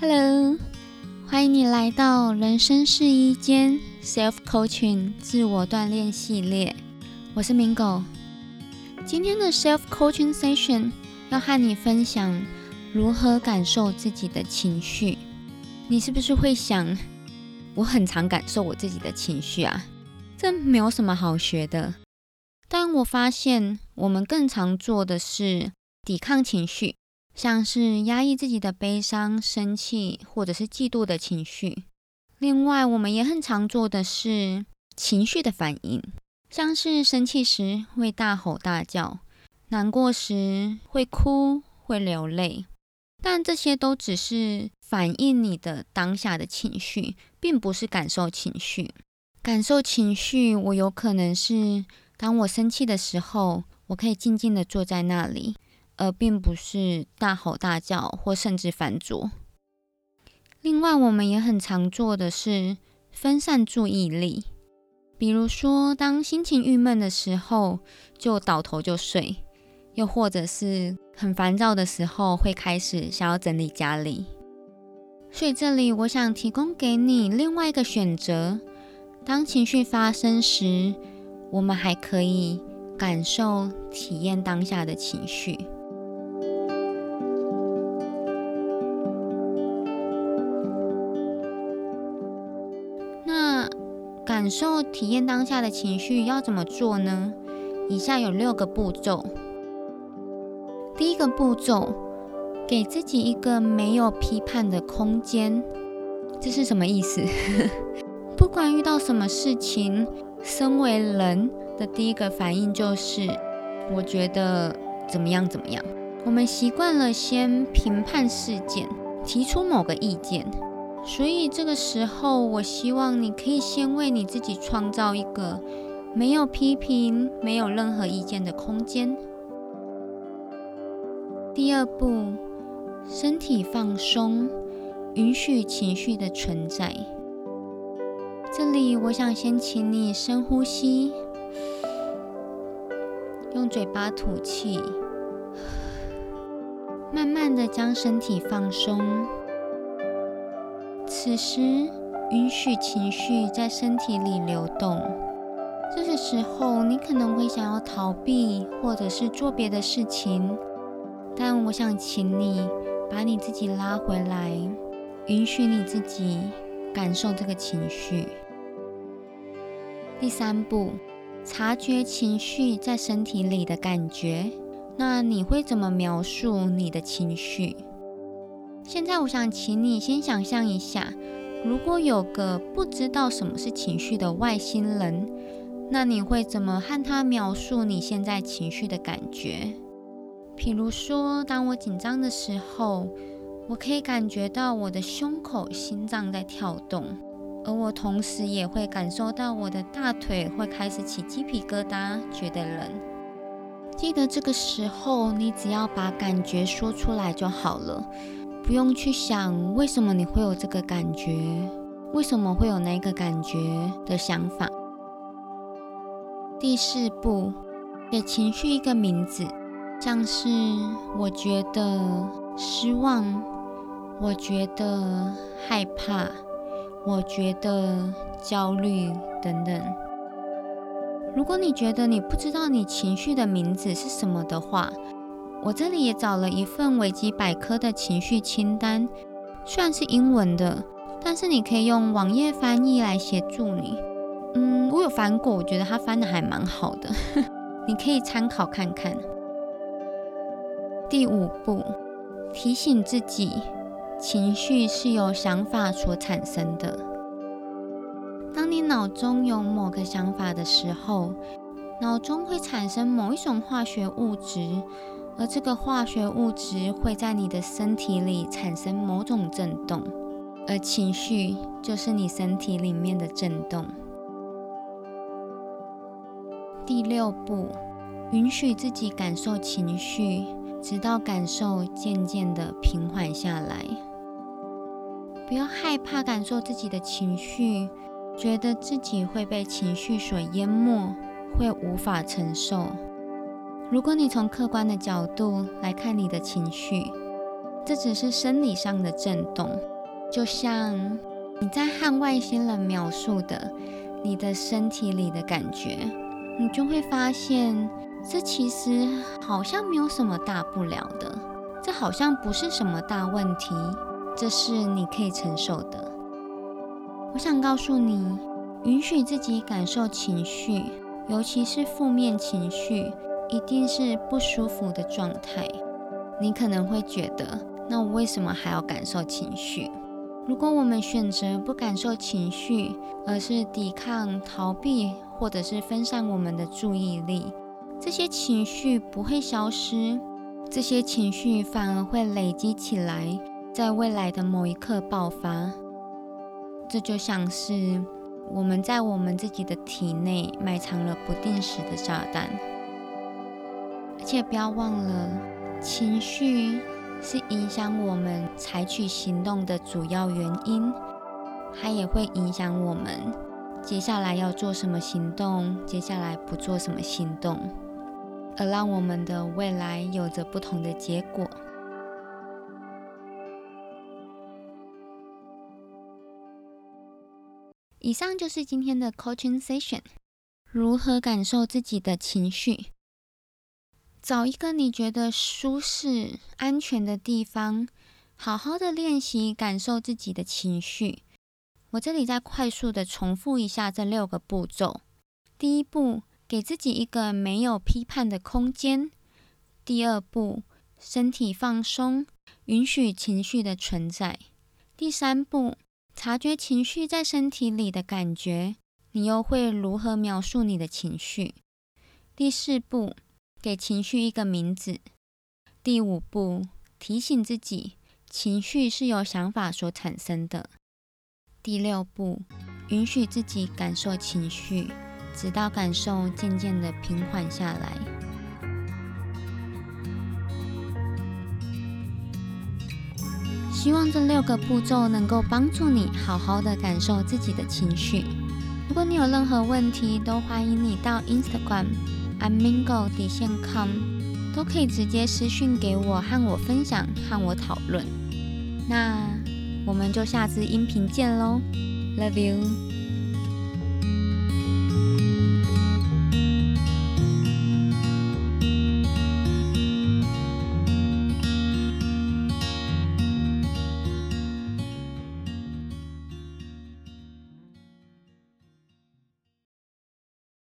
Hello，欢迎你来到人生试衣间 Self Coaching 自我锻炼系列。我是明狗。今天的 Self Coaching Session 要和你分享如何感受自己的情绪。你是不是会想，我很常感受我自己的情绪啊？这没有什么好学的。但我发现，我们更常做的是抵抗情绪。像是压抑自己的悲伤、生气或者是嫉妒的情绪。另外，我们也很常做的是情绪的反应，像是生气时会大吼大叫，难过时会哭、会流泪。但这些都只是反映你的当下的情绪，并不是感受情绪。感受情绪，我有可能是当我生气的时候，我可以静静的坐在那里。而并不是大吼大叫或甚至翻桌。另外，我们也很常做的是分散注意力，比如说，当心情郁闷的时候，就倒头就睡；又或者是很烦躁的时候，会开始想要整理家里。所以，这里我想提供给你另外一个选择：当情绪发生时，我们还可以感受、体验当下的情绪。感受、体验当下的情绪要怎么做呢？以下有六个步骤。第一个步骤，给自己一个没有批判的空间。这是什么意思？不管遇到什么事情，身为人的第一个反应就是，我觉得怎么样怎么样。我们习惯了先评判事件，提出某个意见。所以这个时候，我希望你可以先为你自己创造一个没有批评、没有任何意见的空间。第二步，身体放松，允许情绪的存在。这里，我想先请你深呼吸，用嘴巴吐气，慢慢的将身体放松。此时，允许情绪在身体里流动。这个时候，你可能会想要逃避，或者是做别的事情。但我想请你把你自己拉回来，允许你自己感受这个情绪。第三步，察觉情绪在身体里的感觉。那你会怎么描述你的情绪？现在我想请你先想象一下，如果有个不知道什么是情绪的外星人，那你会怎么和他描述你现在情绪的感觉？比如说，当我紧张的时候，我可以感觉到我的胸口心脏在跳动，而我同时也会感受到我的大腿会开始起鸡皮疙瘩，觉得冷。记得这个时候，你只要把感觉说出来就好了。不用去想为什么你会有这个感觉，为什么会有那个感觉的想法。第四步，给情绪一个名字，像是我觉得失望，我觉得害怕，我觉得焦虑等等。如果你觉得你不知道你情绪的名字是什么的话，我这里也找了一份维基百科的情绪清单，虽然是英文的，但是你可以用网页翻译来协助你。嗯，我有翻过，我觉得它翻的还蛮好的，你可以参考看看。第五步，提醒自己，情绪是由想法所产生的。当你脑中有某个想法的时候，脑中会产生某一种化学物质。而这个化学物质会在你的身体里产生某种震动，而情绪就是你身体里面的震动。第六步，允许自己感受情绪，直到感受渐渐的平缓下来。不要害怕感受自己的情绪，觉得自己会被情绪所淹没，会无法承受。如果你从客观的角度来看你的情绪，这只是生理上的震动，就像你在和外星人描述的你的身体里的感觉，你就会发现，这其实好像没有什么大不了的，这好像不是什么大问题，这是你可以承受的。我想告诉你，允许自己感受情绪，尤其是负面情绪，一定是不舒服的状态。你可能会觉得，那我为什么还要感受情绪？如果我们选择不感受情绪，而是抵抗、逃避，或者是分散我们的注意力，这些情绪不会消失，这些情绪反而会累积起来，在未来的某一刻爆发。这就像是我们在我们自己的体内埋藏了不定时的炸弹，且不要忘了，情绪是影响我们采取行动的主要原因，它也会影响我们接下来要做什么行动，接下来不做什么行动，而让我们的未来有着不同的结果。以上就是今天的 coaching session。如何感受自己的情绪？找一个你觉得舒适、安全的地方，好好的练习感受自己的情绪。我这里再快速的重复一下这六个步骤：第一步，给自己一个没有批判的空间；第二步，身体放松，允许情绪的存在；第三步。察觉情绪在身体里的感觉，你又会如何描述你的情绪？第四步，给情绪一个名字。第五步，提醒自己，情绪是由想法所产生的。第六步，允许自己感受情绪，直到感受渐渐的平缓下来。希望这六个步骤能够帮助你好好的感受自己的情绪。如果你有任何问题，都欢迎你到 Instagram amingo 底线 com，都可以直接私讯给我，和我分享，和我讨论。那我们就下次音频见喽，Love you。